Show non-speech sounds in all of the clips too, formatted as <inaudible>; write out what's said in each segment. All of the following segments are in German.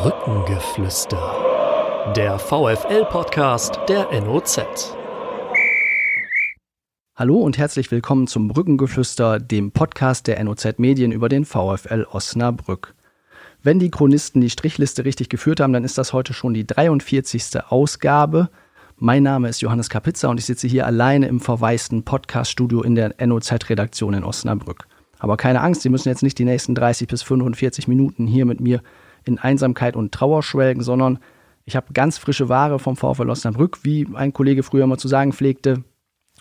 Brückengeflüster. Der VFL-Podcast der NOZ. Hallo und herzlich willkommen zum Brückengeflüster, dem Podcast der NOZ Medien über den VfL Osnabrück. Wenn die Chronisten die Strichliste richtig geführt haben, dann ist das heute schon die 43. Ausgabe. Mein Name ist Johannes Kapitza und ich sitze hier alleine im verwaisten Podcaststudio in der NOZ-Redaktion in Osnabrück. Aber keine Angst, Sie müssen jetzt nicht die nächsten 30 bis 45 Minuten hier mit mir in Einsamkeit und Trauer schwelgen, sondern ich habe ganz frische Ware vom VfL Osnabrück, wie ein Kollege früher mal zu sagen pflegte.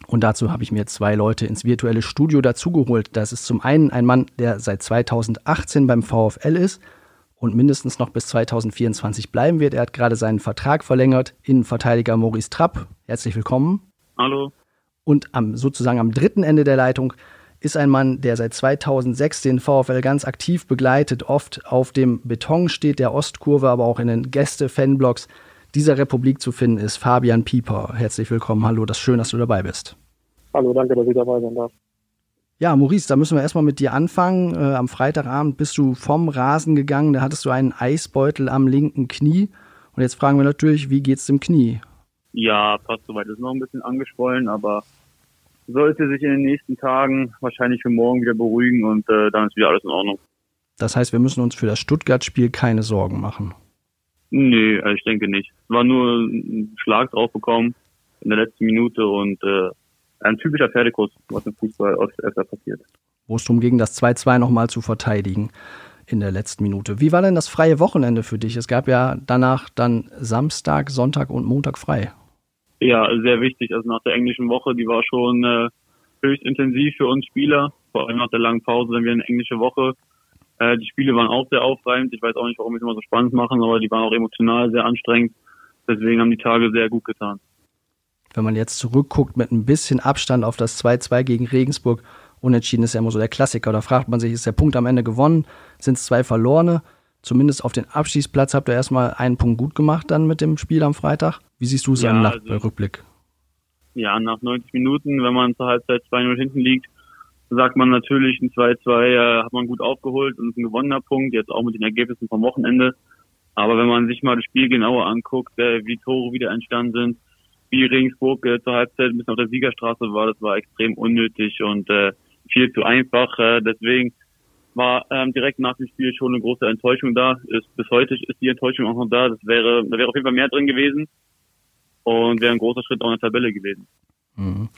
Und dazu habe ich mir zwei Leute ins virtuelle Studio dazugeholt. Das ist zum einen ein Mann, der seit 2018 beim VfL ist und mindestens noch bis 2024 bleiben wird. Er hat gerade seinen Vertrag verlängert. Innenverteidiger Maurice Trapp. Herzlich willkommen. Hallo. Und am, sozusagen am dritten Ende der Leitung ist ein Mann, der seit 2006 den VfL ganz aktiv begleitet, oft auf dem Beton steht, der Ostkurve, aber auch in den Gäste-Fanblocks dieser Republik zu finden ist. Fabian Pieper, herzlich willkommen. Hallo, das ist schön, dass du dabei bist. Hallo, danke, dass ich dabei sein darf. Ja, Maurice, da müssen wir erstmal mit dir anfangen. Äh, am Freitagabend bist du vom Rasen gegangen, da hattest du einen Eisbeutel am linken Knie. Und jetzt fragen wir natürlich, wie geht's dem Knie? Ja, passt soweit. Ist noch ein bisschen angeschwollen, aber sollte sich in den nächsten Tagen wahrscheinlich für morgen wieder beruhigen und äh, dann ist wieder alles in Ordnung. Das heißt, wir müssen uns für das Stuttgart-Spiel keine Sorgen machen. Nee, also ich denke nicht. Es war nur ein Schlag drauf bekommen in der letzten Minute und äh, ein typischer Pferdekurs, was im Fußball oft öfter passiert. Wo es darum ging, das 2-2 nochmal zu verteidigen in der letzten Minute. Wie war denn das freie Wochenende für dich? Es gab ja danach dann Samstag, Sonntag und Montag frei. Ja, sehr wichtig. Also nach der englischen Woche, die war schon äh, höchst intensiv für uns Spieler. Vor allem nach der langen Pause, dann wieder eine englische Woche. Äh, die Spiele waren auch sehr aufreibend. Ich weiß auch nicht, warum wir es immer so spannend machen, aber die waren auch emotional sehr anstrengend. Deswegen haben die Tage sehr gut getan. Wenn man jetzt zurückguckt mit ein bisschen Abstand auf das 2-2 gegen Regensburg, unentschieden ist ja immer so der Klassiker. Da fragt man sich, ist der Punkt am Ende gewonnen? Sind es zwei verlorene? Zumindest auf den Abschießplatz habt ihr erstmal einen Punkt gut gemacht dann mit dem Spiel am Freitag. Wie siehst du es Ja, Nach also- Rückblick? Ja, nach 90 Minuten, wenn man zur Halbzeit 2-0 hinten liegt, sagt man natürlich, ein 2-2 äh, hat man gut aufgeholt und ist ein gewonnener Punkt, jetzt auch mit den Ergebnissen vom Wochenende. Aber wenn man sich mal das Spiel genauer anguckt, äh, wie Tore wieder entstanden sind, wie Regensburg äh, zur Halbzeit ein bisschen auf der Siegerstraße war, das war extrem unnötig und äh, viel zu einfach. Äh, deswegen war ähm, direkt nach dem Spiel schon eine große Enttäuschung da. Ist, bis heute ist die Enttäuschung auch noch da. Das wäre, da wäre auf jeden Fall mehr drin gewesen und wäre ein großer Schritt auch in der Tabelle gewesen. Mhm.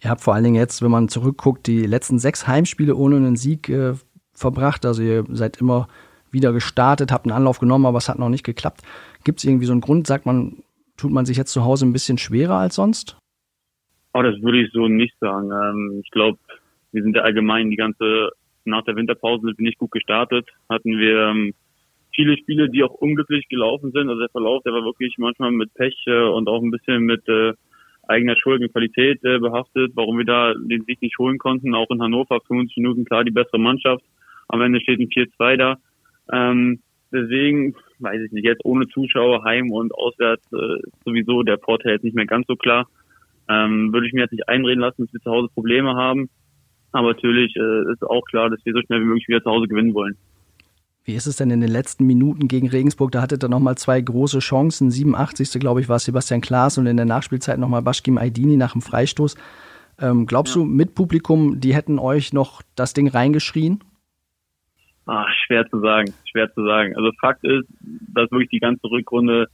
Ihr habt vor allen Dingen jetzt, wenn man zurückguckt, die letzten sechs Heimspiele ohne einen Sieg äh, verbracht. Also ihr seid immer wieder gestartet, habt einen Anlauf genommen, aber es hat noch nicht geklappt. Gibt es irgendwie so einen Grund, sagt man, tut man sich jetzt zu Hause ein bisschen schwerer als sonst? Aber das würde ich so nicht sagen. Ähm, ich glaube, wir sind ja allgemein die ganze, nach der Winterpause wir nicht gut gestartet. Hatten wir ähm, viele Spiele, die auch unglücklich gelaufen sind. Also der Verlauf, der war wirklich manchmal mit Pech äh, und auch ein bisschen mit äh, eigener Schuld und Qualität äh, behaftet, warum wir da den Sieg nicht holen konnten. Auch in Hannover 50 Minuten klar die bessere Mannschaft. Am Ende steht ein 4-2 da. Ähm, deswegen, weiß ich nicht, jetzt ohne Zuschauer, heim und auswärts äh, sowieso der Vorteil jetzt nicht mehr ganz so klar. Ähm, würde ich mir jetzt nicht einreden lassen, dass wir zu Hause Probleme haben. Aber natürlich äh, ist auch klar, dass wir so schnell wie möglich wieder zu Hause gewinnen wollen. Wie ist es denn in den letzten Minuten gegen Regensburg? Da hattet ihr nochmal zwei große Chancen. 87. glaube ich war Sebastian Klaas und in der Nachspielzeit nochmal Baschkim Aydini nach dem Freistoß. Ähm, glaubst Ja. du, mit Publikum, die hätten euch noch das Ding reingeschrien? Ah, schwer zu sagen, schwer zu sagen. Also Fakt ist, dass wirklich die ganze Rückrunde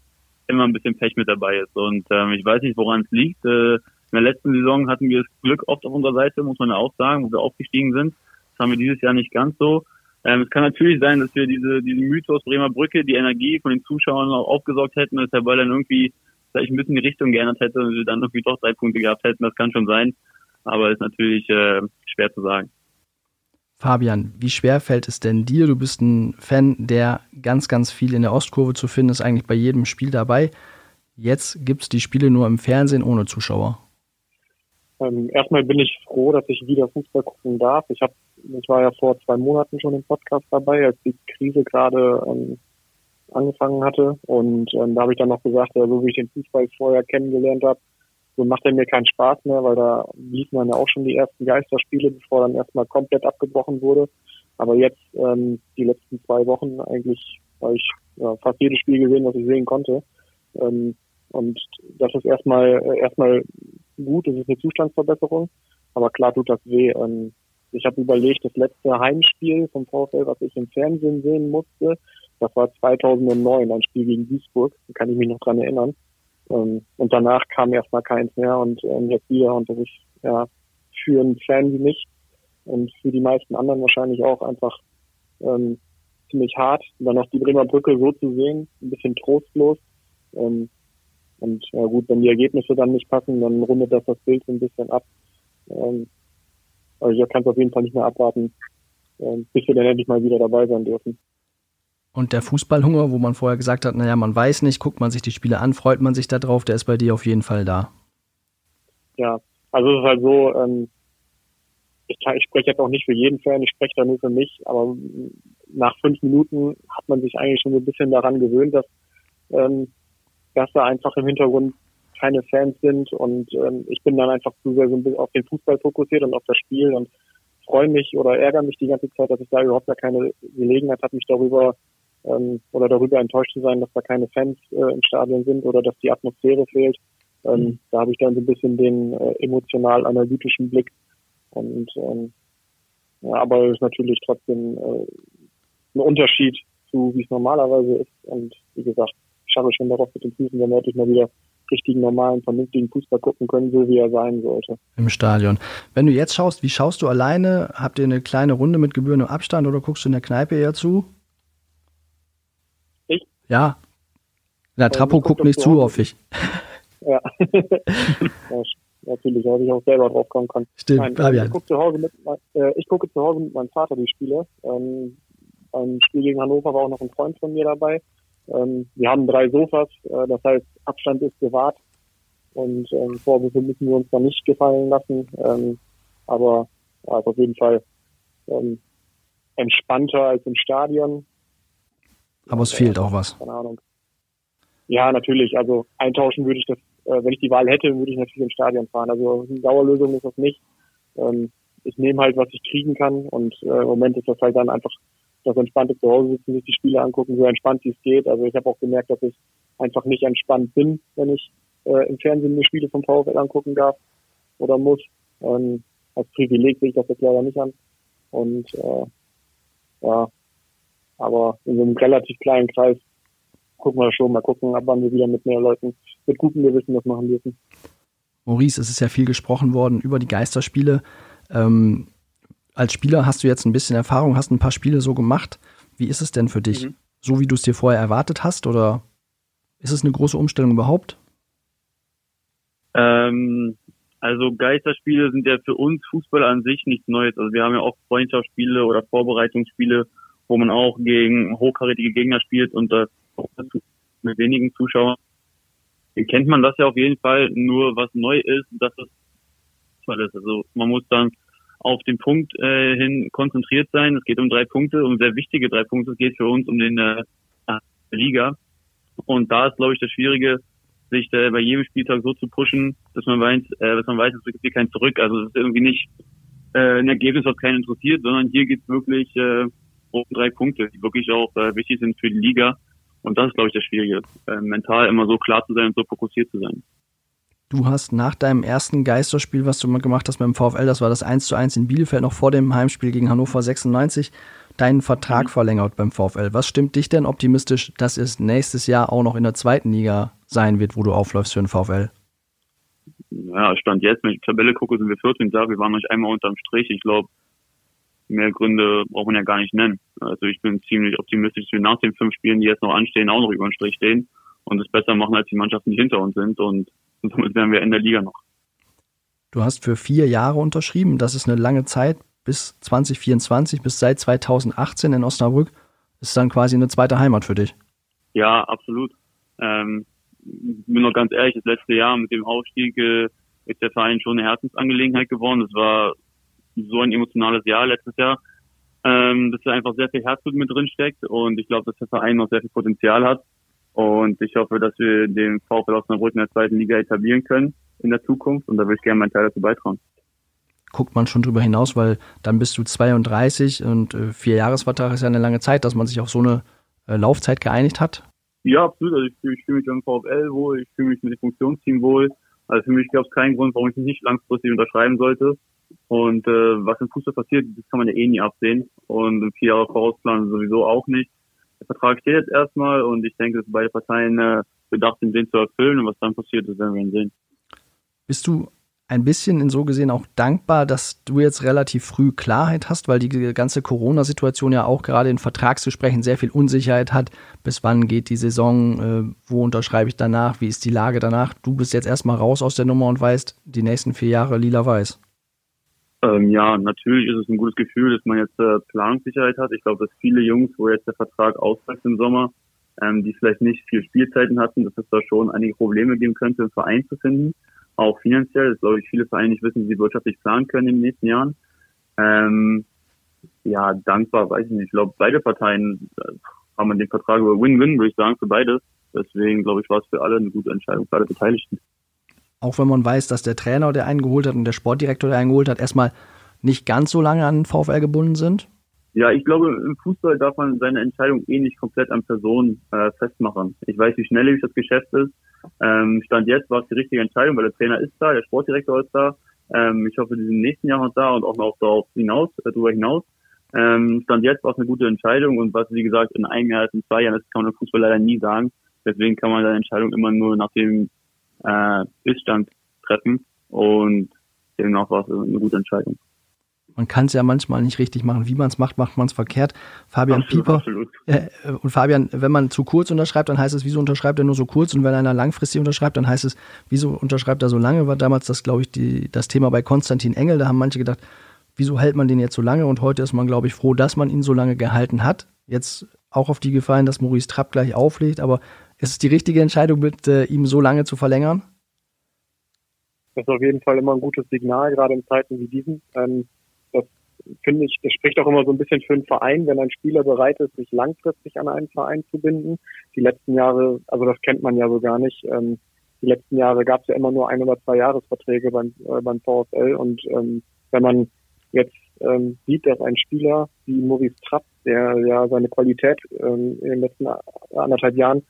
immer ein bisschen Pech mit dabei ist. Und ähm, ich weiß nicht, woran es liegt. Äh, in der letzten Saison hatten wir das Glück oft auf unserer Seite, muss man ja auch sagen, wo wir aufgestiegen sind. Das haben wir dieses Jahr nicht ganz so. Ähm, es kann natürlich sein, dass wir diese, diesen Mythos Bremer Brücke, die Energie von den Zuschauern auch aufgesaugt hätten, dass der Ball dann irgendwie vielleicht ein bisschen die Richtung geändert hätte und wir dann irgendwie doch drei Punkte gehabt hätten. Das kann schon sein. Aber ist natürlich äh, schwer zu sagen. Fabian, wie schwer fällt es denn dir? Du bist ein Fan, der ganz, ganz viel in der Ostkurve zu finden ist, eigentlich bei jedem Spiel dabei. Jetzt gibt es die Spiele nur im Fernsehen ohne Zuschauer. Ähm, erstmal bin ich froh, dass ich wieder Fußball gucken darf. Ich, hab, ich war ja vor zwei Monaten schon im Podcast dabei, als die Krise gerade ähm, angefangen hatte. Und ähm, da habe ich dann noch gesagt, so wie ich den Fußball vorher kennengelernt habe, so macht er mir keinen Spaß mehr, weil da liefen dann ja auch schon die ersten Geisterspiele, bevor dann erstmal komplett abgebrochen wurde. Aber jetzt, ähm, die letzten zwei Wochen eigentlich weil ich ja, fast jedes Spiel gesehen, was ich sehen konnte. Ähm, und das ist erstmal äh, erstmal gut, das ist eine Zustandsverbesserung, aber klar tut das weh. Ähm, ich habe überlegt, das letzte Heimspiel vom VfL, was ich im Fernsehen sehen musste, das war 2009, ein Spiel gegen Duisburg, da kann ich mich noch dran erinnern. Ähm, und danach kam erstmal keins mehr und ähm, jetzt wieder und das ist ja für einen Fan wie mich und für die meisten anderen wahrscheinlich auch einfach ähm, ziemlich hart. Dann noch die Bremer Brücke so zu sehen, ein bisschen trostlos. Ähm, und ja gut, wenn die Ergebnisse dann nicht passen, dann rundet das das Bild so ein bisschen ab. Ähm, also ich kann es auf jeden Fall nicht mehr abwarten, ähm, bis wir dann endlich mal wieder dabei sein dürfen. Und der Fußballhunger, wo man vorher gesagt hat, naja, man weiß nicht, guckt man sich die Spiele an, freut man sich darauf, der ist bei dir auf jeden Fall da. Ja, also es ist halt so, ähm, ich, kann, ich spreche jetzt auch nicht für jeden Fan, ich spreche da nur für mich, aber nach fünf Minuten hat man sich eigentlich schon so ein bisschen daran gewöhnt, dass, ähm, dass da einfach im Hintergrund keine Fans sind und ähm, ich bin dann einfach zu sehr so ein bisschen auf den Fußball fokussiert und auf das Spiel und freue mich oder ärgere mich die ganze Zeit, dass ich da überhaupt gar keine Gelegenheit habe, mich darüber ähm, oder darüber enttäuscht zu sein, dass da keine Fans äh, im Stadion sind oder dass die Atmosphäre fehlt. Ähm, mhm. Da habe ich dann so ein bisschen den äh, emotional-analytischen Blick. Und ähm, ja, aber es ist natürlich trotzdem äh, ein Unterschied zu, wie es normalerweise ist. Und wie gesagt, ich schaue schon darauf mit den Füßen, wenn wir endlich mal wieder richtigen, normalen, vernünftigen Fußball gucken können, so wie er sein sollte. Im Stadion. Wenn du jetzt schaust, wie schaust du alleine? Habt ihr eine kleine Runde mit gebührendem Abstand oder guckst du in der Kneipe eher zu? Ich? Ja. Na, Trapo guckt nicht zu, hoffe ich. <laughs> <laughs> Ja. natürlich, da ich auch selber drauf kommen kann. Stimmt, Nein, Fabian. Ich gucke zu, Hause mit, äh, ich gucke zu Hause mit meinem Vater die Spiele. Ähm, beim Spiel gegen Hannover war auch noch ein Freund von mir dabei. Ähm, wir haben drei Sofas, äh, das heißt, Abstand ist gewahrt und ähm, Vorwürfe müssen wir uns da nicht gefallen lassen. Ähm, aber ist auf jeden Fall ähm, entspannter als im Stadion. Aber es fehlt auch was. Keine Ahnung. Ja, natürlich. Also eintauschen würde ich das, äh, wenn ich die Wahl hätte, würde ich natürlich ins Stadion fahren. Also eine Dauerlösung ist das nicht. Ähm, ich nehme halt, was ich kriegen kann und äh, im Moment ist das halt dann einfach das entspannte zu Hause sitzen, sich die Spiele angucken, so entspannt wie es geht. Also ich habe auch gemerkt, dass ich einfach nicht entspannt bin, wenn ich äh, im Fernsehen mir Spiele vom VfL angucken darf oder muss. Ähm, als Privileg sehe ich das jetzt leider nicht an. Und äh, ja, aber in so einem relativ kleinen Kreis gucken wir schon, mal gucken, ab wann wir wieder mit mehr Leuten mit gutem Gewissen das machen dürfen. Maurice, es ist ja viel gesprochen worden über die Geisterspiele. Ähm, als Spieler hast du jetzt ein bisschen Erfahrung, hast ein paar Spiele so gemacht. Wie ist es denn für dich? Mhm. So wie du es dir vorher erwartet hast oder ist es eine große Umstellung überhaupt? Ähm, also Geisterspiele sind ja für uns Fußballer an sich nichts Neues. Also wir haben ja auch Freundschaftsspiele oder Vorbereitungsspiele, wo man auch gegen hochkarätige Gegner spielt und das mit wenigen Zuschauern. Kennt man das ja auf jeden Fall. Nur was neu ist, dass es Fußball ist. Also man muss dann auf den Punkt äh, hin konzentriert sein. Es geht um drei Punkte, um sehr wichtige drei Punkte. Es geht für uns um den äh, Liga. Und da ist, glaube ich, das Schwierige, sich äh, bei jedem Spieltag so zu pushen, dass man weiß, äh, dass man weiß, es gibt hier kein Zurück. Also es ist irgendwie nicht äh, ein Ergebnis, was keinen interessiert, sondern hier geht es wirklich äh, um drei Punkte, die wirklich auch äh, wichtig sind für die Liga. Und das ist, glaube ich, das Schwierige, äh, mental immer so klar zu sein und so fokussiert zu sein. Du hast nach deinem ersten Geisterspiel, was du mal gemacht hast beim VfL, das war das 1 zu 1 in Bielefeld, noch vor dem Heimspiel gegen Hannover 96, deinen Vertrag mhm. verlängert beim VfL. Was stimmt dich denn optimistisch, dass es nächstes Jahr auch noch in der zweiten Liga sein wird, wo du aufläufst für den VfL? Ja, Stand jetzt, wenn ich die Tabelle gucke, sind wir 14 da. Wir waren noch nicht einmal unterm Strich. Ich glaube, mehr Gründe braucht man ja gar nicht nennen. Also ich bin ziemlich optimistisch, dass wir nach den fünf Spielen, die jetzt noch anstehen, auch noch über den Strich stehen und es besser machen als die Mannschaften, die hinter uns sind. Und und somit wären wir in der Liga noch. Du hast für vier Jahre unterschrieben. Das ist eine lange Zeit bis 2024, bis seit 2018 in Osnabrück. Ist dann quasi eine zweite Heimat für dich. Ja, absolut. Ähm, bin noch ganz ehrlich, das letzte Jahr mit dem Aufstieg äh, ist der Verein schon eine Herzensangelegenheit geworden. Das war so ein emotionales Jahr letztes Jahr, ähm, dass da einfach sehr viel Herzblut mit drin steckt und ich glaube, dass der Verein noch sehr viel Potenzial hat. Und ich hoffe, dass wir den VfL Osnabrück in der zweiten Liga etablieren können in der Zukunft. Und da würde ich gerne meinen Teil dazu beitragen. Guckt man schon drüber hinaus, weil dann bist du 32 und äh, vier Jahresvertrag ist ja eine lange Zeit, dass man sich auf so eine äh, Laufzeit geeinigt hat? Ja, absolut. Also ich, fühle, ich fühle mich im VfL wohl, ich fühle mich mit dem Funktionsteam wohl. Also für mich gab es keinen Grund, warum ich nicht langfristig unterschreiben sollte. Und äh, was im Fußball passiert, das kann man ja eh nie absehen. Und im vier Jahre Vorausplan sowieso auch nicht. Der Vertrag steht jetzt erstmal und ich denke, dass beide Parteien äh, bedacht sind, den zu erfüllen. Und was dann passiert, das werden wir sehen. Bist du ein bisschen in so gesehen auch dankbar, dass du jetzt relativ früh Klarheit hast, weil die ganze Corona-Situation ja auch gerade in Vertragsgesprächen sehr viel Unsicherheit hat. Bis wann geht die Saison? Äh, wo unterschreibe ich danach? Wie ist die Lage danach? Du bist jetzt erstmal raus aus der Nummer und weißt, die nächsten vier Jahre lila-weiß. Ähm, ja, natürlich ist es ein gutes Gefühl, dass man jetzt äh, Planungssicherheit hat. Ich glaube, dass viele Jungs, wo jetzt der Vertrag ausläuft im Sommer, ähm, die vielleicht nicht viel Spielzeiten hatten, dass es da schon einige Probleme geben könnte, einen Verein zu finden auch finanziell. Das glaube ich, viele Vereine nicht wissen, wie sie wirtschaftlich planen können in den nächsten Jahren. Ähm, ja, dankbar, weiß ich nicht. Ich glaube, beide Parteien äh, haben den Vertrag über Win-Win, würde ich sagen, für beides. Deswegen, glaube ich, war es für alle eine gute Entscheidung, für alle Beteiligten. Auch wenn man weiß, dass der Trainer, der einen geholt hat und der Sportdirektor, der einen geholt hat, erstmal nicht ganz so lange an den VfL gebunden sind? Ja, ich glaube, im Fußball darf man seine Entscheidung eh nicht komplett an Personen äh, festmachen. Ich weiß, wie schnelllebig das Geschäft ist. Ähm, Stand jetzt war es die richtige Entscheidung, weil der Trainer ist da, der Sportdirektor ist da. Ähm, ich hoffe, die sind im nächsten Jahr noch da und auch noch darauf hinaus, äh, darüber hinaus. Ähm, Stand jetzt war es eine gute Entscheidung und was, wie gesagt, in einem Jahr, in zwei Jahren, das kann man im Fußball leider nie sagen. Deswegen kann man seine Entscheidung immer nur nach dem äh, Iststand treffen und demnach war es eine gute Entscheidung. Man kann es ja manchmal nicht richtig machen. Wie man es macht, macht man es verkehrt. Fabian absolut, Pieper. Absolut. Äh, und Fabian, wenn man zu kurz unterschreibt, dann heißt es, wieso unterschreibt er nur so kurz? Und wenn einer langfristig unterschreibt, dann heißt es, wieso unterschreibt er so lange? War damals das, glaube ich, die, das Thema bei Konstantin Engel. Da haben manche gedacht, wieso hält man den jetzt so lange? Und heute ist man, glaube ich, froh, dass man ihn so lange gehalten hat. Jetzt auch auf die Gefallen, dass Maurice Trapp gleich auflegt. Aber ist es die richtige Entscheidung, mit äh, ihm so lange zu verlängern? Das ist auf jeden Fall immer ein gutes Signal, gerade in Zeiten wie diesen. Ähm, finde ich, das spricht auch immer so ein bisschen für einen Verein, wenn ein Spieler bereit ist, sich langfristig an einen Verein zu binden. Die letzten Jahre, also das kennt man ja so gar nicht. Ähm, die letzten Jahre gab es ja immer nur ein oder zwei Jahresverträge beim, äh, beim VfL und ähm, wenn man jetzt ähm, sieht, dass ein Spieler wie Maurice Trapp, der ja seine Qualität ähm, in den letzten anderthalb Jahren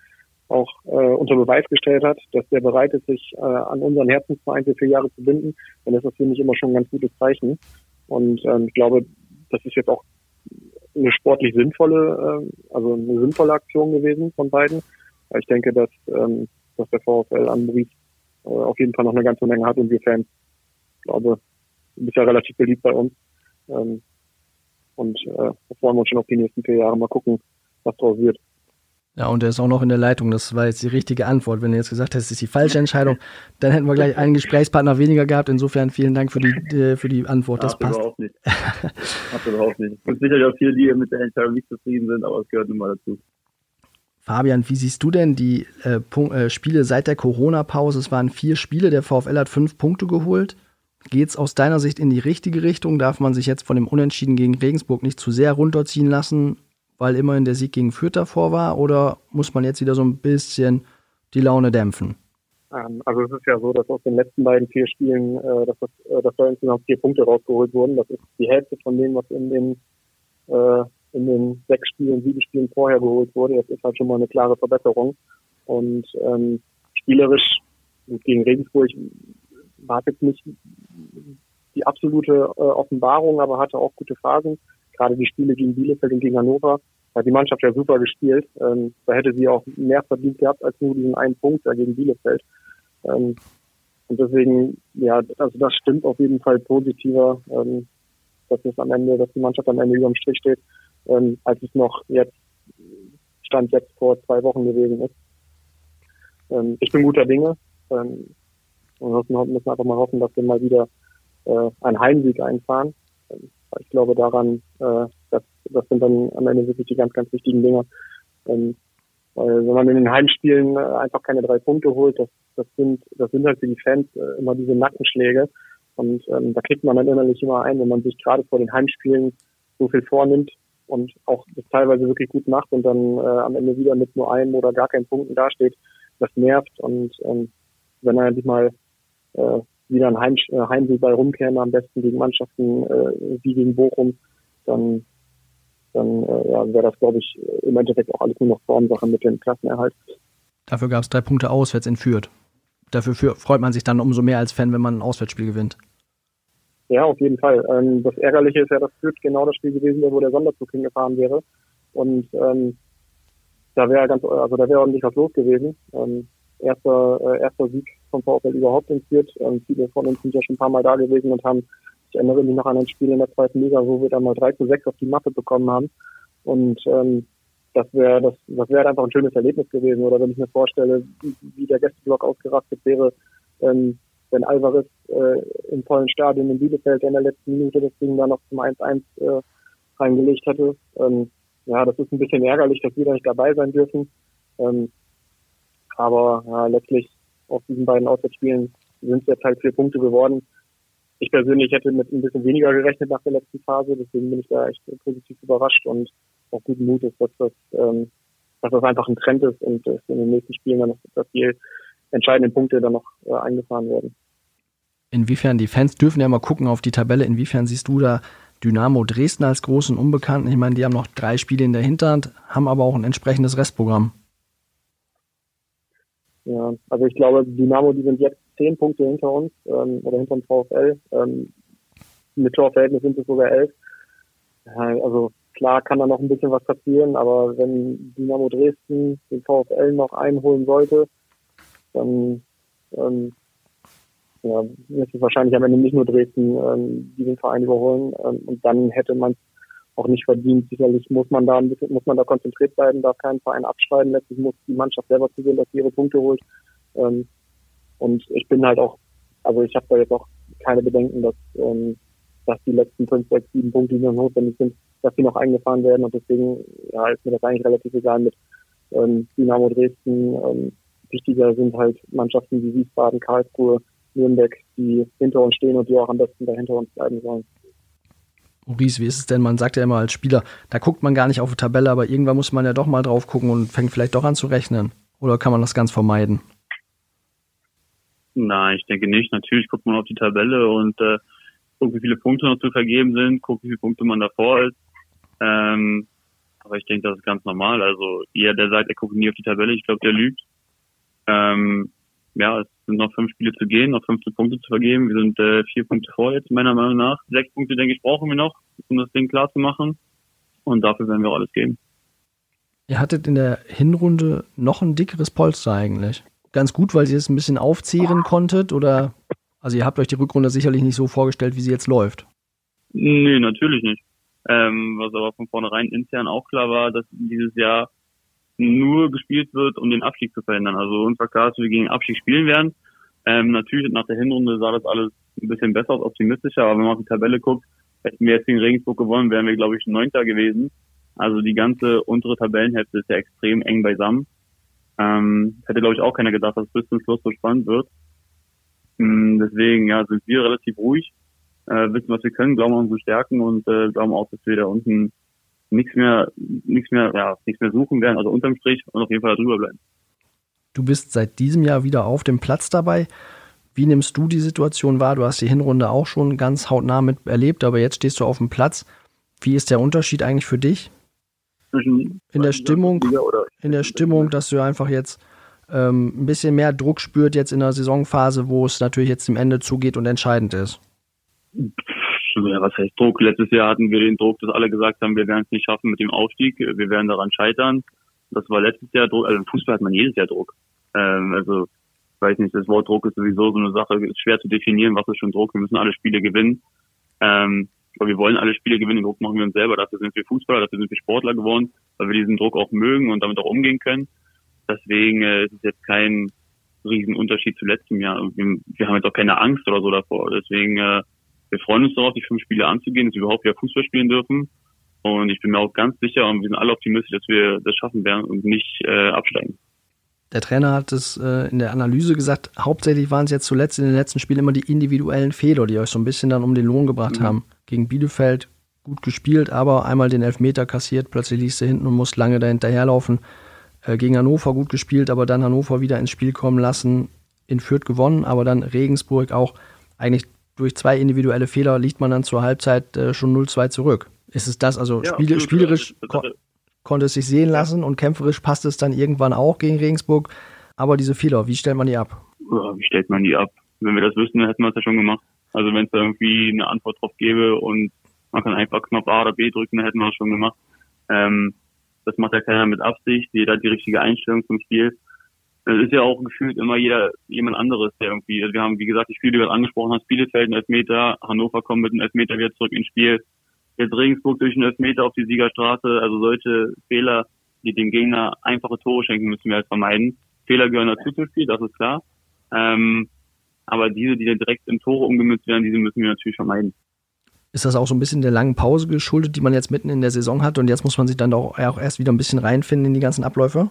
auch äh, unter Beweis gestellt hat, dass der bereit ist, sich äh, an unseren Herzensverein für vier Jahre zu binden, dann ist das für mich immer schon ein ganz gutes Zeichen. Und ähm, ich glaube, das ist jetzt auch eine sportlich sinnvolle, äh, also eine sinnvolle Aktion gewesen von beiden. Ich denke, dass, ähm, dass der VfL an Maurice äh, auf jeden Fall noch eine ganze Menge hat und wir Fans, glaube, ist ja relativ beliebt bei uns. Ähm, und äh, freuen wir uns schon auf die nächsten vier Jahre. Mal gucken, was draus wird. Ja, und er ist auch noch in der Leitung. Das war jetzt die richtige Antwort. Wenn du jetzt gesagt hättest, das ist die falsche Entscheidung, <laughs> dann hätten wir gleich einen Gesprächspartner weniger gehabt. Insofern vielen Dank für die, äh, für die Antwort. Das Ach, passt. Überhaupt nicht. <laughs> Ach, überhaupt nicht. Es gibt sicherlich auch viele, die mit der Entscheidung nicht zufrieden sind, aber es gehört nun mal dazu. Fabian, wie siehst du denn die äh, äh, Spiele seit der Corona-Pause? Es waren vier Spiele, der VfL hat fünf Punkte geholt. Geht es aus deiner Sicht in die richtige Richtung? Darf man sich jetzt von dem Unentschieden gegen Regensburg nicht zu sehr runterziehen lassen? Weil immerhin der Sieg gegen Fürth davor war? Oder muss man jetzt wieder so ein bisschen die Laune dämpfen? Ähm, also es ist ja so, dass aus den letzten beiden vier Spielen, äh, dass, das, äh, dass da insgesamt vier Punkte rausgeholt wurden. Das ist die Hälfte von dem, was in den, äh, in den sechs Spielen, sieben Spielen vorher geholt wurde. Das ist halt schon mal eine klare Verbesserung. Und ähm, spielerisch gegen Regensburg war jetzt nicht die absolute äh, Offenbarung, aber hatte auch gute Phasen gerade die Spiele gegen Bielefeld und gegen Hannover, hat die Mannschaft ja super gespielt. Ähm, da hätte sie auch mehr verdient gehabt als nur diesen einen Punkt da gegen Bielefeld. Ähm, und deswegen, ja, also das stimmt auf jeden Fall positiver, ähm, dass es am Ende, dass die Mannschaft am Ende überm Strich steht, ähm, als es noch jetzt Stand jetzt vor zwei Wochen gewesen ist. Ähm, ich bin guter Dinge. Ähm, und wir müssen einfach mal hoffen, dass wir mal wieder äh, einen Heimsieg einfahren. Ähm, ich glaube daran, äh, dass das sind dann am Ende wirklich die ganz, ganz wichtigen Dinge. Ähm, weil wenn man in den Heimspielen äh, einfach keine drei Punkte holt, das, das sind das sind halt für die Fans äh, immer diese Nackenschläge. Und ähm, da kriegt man dann innerlich immer ein, wenn man sich gerade vor den Heimspielen so viel vornimmt und auch das teilweise wirklich gut macht und dann äh, am Ende wieder mit nur einem oder gar keinen Punkten dasteht, das nervt. Und ähm, wenn er endlich mal äh, wieder ein Heim, äh, Heimsieg bei rumkäme, am besten gegen Mannschaften äh, wie gegen Bochum, dann dann äh, ja, wäre das, glaube ich, im Endeffekt auch alles nur noch Formsache mit dem Klassenerhalt. Dafür gab es drei Punkte auswärts in Fürth. Dafür freut man sich dann umso mehr als Fan, wenn man ein Auswärtsspiel gewinnt. Ja, auf jeden Fall. Ähm, das Ärgerliche ist ja, dass Fürth genau das Spiel gewesen wäre, wo der Sonderzug hingefahren wäre. Und ähm, da wäre ganz, also da wäre ordentlich was los gewesen. Ähm, erster, äh, erster Sieg vom VfL überhaupt in Fürth. Ähm, viele von uns sind ja schon ein paar Mal da gewesen und haben, ich erinnere mich noch an ein Spiel in der zweiten Liga, wo wir dann mal 3 zu 6 auf die Mappe bekommen haben. Und ähm, das wäre das, das wäre einfach ein schönes Erlebnis gewesen. Oder wenn ich mir vorstelle, wie der Gästeblock ausgerastet wäre, ähm, wenn Alvarez äh, im vollen Stadion in Bielefeld in der letzten Minute das Ding da noch zum 1-1 äh, reingelegt hätte. Ähm, ja, das ist ein bisschen ärgerlich, dass wir da nicht dabei sein dürfen. Ähm, aber ja, letztlich aus diesen beiden Auswärtsspielen sind es jetzt halt vier Punkte geworden. Ich persönlich hätte mit ein bisschen weniger gerechnet nach der letzten Phase, deswegen bin ich da echt positiv überrascht und auch guten Mutes, dass das, ähm, dass das einfach ein Trend ist und dass in den nächsten Spielen dann noch dass die entscheidenden Punkte dann noch äh, eingefahren werden. Inwiefern die Fans dürfen ja mal gucken auf die Tabelle, inwiefern siehst du da Dynamo Dresden als großen Unbekannten? Ich meine, die haben noch drei Spiele in der Hinterhand, haben aber auch ein entsprechendes Restprogramm. Ja, also ich glaube, Dynamo, die sind jetzt zehn Punkte hinter uns ähm, oder hinter dem VfL. Ähm, mit Torverhältnis sind es sogar elf. Also klar kann da noch ein bisschen was passieren, aber wenn Dynamo Dresden den VfL noch einholen sollte, dann ähm, ja, ist es wahrscheinlich am Ende nicht nur Dresden, ähm, die den Verein überholen. Ähm, und dann hätte man auch nicht verdient. Sicherlich muss man da ein bisschen, muss man da konzentriert bleiben, darf keinen Verein abschreiben. Letztlich muss die Mannschaft selber zusehen, dass sie ihre Punkte holt. Ähm, und ich bin halt auch, also ich habe da jetzt auch keine Bedenken, dass, ähm, dass die letzten fünf, sechs, sieben Punkte, die noch notwendig sind, dass die noch eingefahren werden. Und deswegen ja, ist mir das eigentlich relativ egal mit ähm, Dynamo Dresden. Ähm, wichtiger sind halt Mannschaften wie Wiesbaden, Karlsruhe, Nürnberg, die hinter uns stehen und die auch am besten dahinter uns bleiben sollen. Maurice, wie ist es denn? Man sagt ja immer als Spieler, da guckt man gar nicht auf die Tabelle, aber irgendwann muss man ja doch mal drauf gucken und fängt vielleicht doch an zu rechnen. Oder kann man das ganz vermeiden? Nein, ich denke nicht. Natürlich guckt man auf die Tabelle und äh, guckt, wie viele Punkte noch zu vergeben sind, guckt, wie viele Punkte man davor ist. Ähm, aber ich denke, das ist ganz normal. Also jeder, der sagt, er guckt nie auf die Tabelle, ich glaube, der lügt. Ähm, ja, es sind noch fünf Spiele zu gehen, noch 15 Punkte zu vergeben. Wir sind äh, vier Punkte vor jetzt, meiner Meinung nach. Sechs Punkte, denke ich, brauchen wir noch, um das Ding klar zu machen. Und dafür werden wir auch alles geben. Ihr hattet in der Hinrunde noch ein dickeres Polster eigentlich. Ganz gut, weil ihr es ein bisschen aufzehren konntet oder also ihr habt euch die Rückrunde sicherlich nicht so vorgestellt, wie sie jetzt läuft. Nee, natürlich nicht. Ähm, was aber von vornherein intern auch klar war, dass dieses Jahr nur gespielt wird, um den Abstieg zu verhindern. Also uns war klar, dass wir gegen Abstieg spielen werden. Ähm, natürlich nach der Hinrunde sah das alles ein bisschen besser aus, optimistischer, aber wenn man auf die Tabelle guckt, hätten wir jetzt gegen Regensburg gewonnen, wären wir, glaube ich, Neunter gewesen. Also die ganze untere Tabellenhälfte ist ja extrem eng beisammen. Ähm, hätte, glaube ich, auch keiner gedacht, dass es bis zum Schluss so spannend wird. Ähm, deswegen ja, sind wir relativ ruhig, äh, wissen, was wir können, glauben an unsere Stärken und äh, glauben auch, dass wir da unten nichts mehr, nichts mehr, ja, nichts mehr suchen werden, also unterm Strich und auf jeden Fall drüber bleiben. Du bist seit diesem Jahr wieder auf dem Platz dabei. Wie nimmst du die Situation wahr? Du hast die Hinrunde auch schon ganz hautnah mit erlebt, aber jetzt stehst du auf dem Platz. Wie ist der Unterschied eigentlich für dich? Zwischen in der Stimmung, in der Stimmung, dass du einfach jetzt ähm, ein bisschen mehr Druck spürt jetzt in der Saisonphase, wo es natürlich jetzt im Ende zugeht und entscheidend ist was heißt Druck? Letztes Jahr hatten wir den Druck, dass alle gesagt haben, wir werden es nicht schaffen mit dem Aufstieg, wir werden daran scheitern. Das war letztes Jahr Druck, also im Fußball hat man jedes Jahr Druck. Ähm, also, ich weiß nicht, das Wort Druck ist sowieso so eine Sache, ist schwer zu definieren, was ist schon Druck, wir müssen alle Spiele gewinnen. Ähm, aber wir wollen alle Spiele gewinnen, den Druck machen wir uns selber, dafür sind wir Fußballer, dafür sind wir Sportler geworden, weil wir diesen Druck auch mögen und damit auch umgehen können. Deswegen äh, ist es jetzt kein Riesenunterschied zu letztem Jahr. Wir, wir haben jetzt auch keine Angst oder so davor. Deswegen äh, wir freuen uns darauf, die fünf Spiele anzugehen, dass wir überhaupt wieder Fußball spielen dürfen. Und ich bin mir auch ganz sicher und wir sind alle optimistisch, dass wir das schaffen werden und nicht äh, absteigen. Der Trainer hat es äh, in der Analyse gesagt, hauptsächlich waren es jetzt zuletzt in den letzten Spielen immer die individuellen Fehler, die euch so ein bisschen dann um den Lohn gebracht mhm. haben. Gegen Bielefeld gut gespielt, aber einmal den Elfmeter kassiert, plötzlich liegst du hinten und musst lange dahinterherlaufen. Äh, gegen Hannover gut gespielt, aber dann Hannover wieder ins Spiel kommen lassen, in Fürth gewonnen, aber dann Regensburg auch eigentlich durch zwei individuelle Fehler liegt man dann zur Halbzeit äh, schon 0-2 zurück. Ist es das, also ja, Spiele, spielerisch ko konnte es sich sehen lassen und kämpferisch passte es dann irgendwann auch gegen Regensburg. Aber diese Fehler, wie stellt man die ab? Ja, wie stellt man die ab? Wenn wir das wüssten, dann hätten wir es ja schon gemacht. Also wenn es da irgendwie eine Antwort drauf gäbe und man kann einfach Knopf A oder B drücken, dann hätten wir es schon gemacht. Ähm, das macht ja keiner mit Absicht. Jeder hat die richtige Einstellung zum Spiel. Es ist ja auch gefühlt immer jeder jemand anderes, der irgendwie, also wir haben, wie gesagt, die Spiele, die du gerade angesprochen hast, Bielefeld ein Elfmeter, Hannover kommt mit einem Elfmeter wieder zurück ins Spiel, jetzt Regensburg durch einen Elfmeter auf die Siegerstraße, also solche Fehler, die dem Gegner einfache Tore schenken, müssen wir halt vermeiden. Fehler gehören dazu zum Spiel, das ist klar. Ähm, aber diese, die dann direkt in Tore umgemünzt werden, diese müssen wir natürlich vermeiden. Ist das auch so ein bisschen der langen Pause geschuldet, die man jetzt mitten in der Saison hat und jetzt muss man sich dann auch, auch erst wieder ein bisschen reinfinden in die ganzen Abläufe?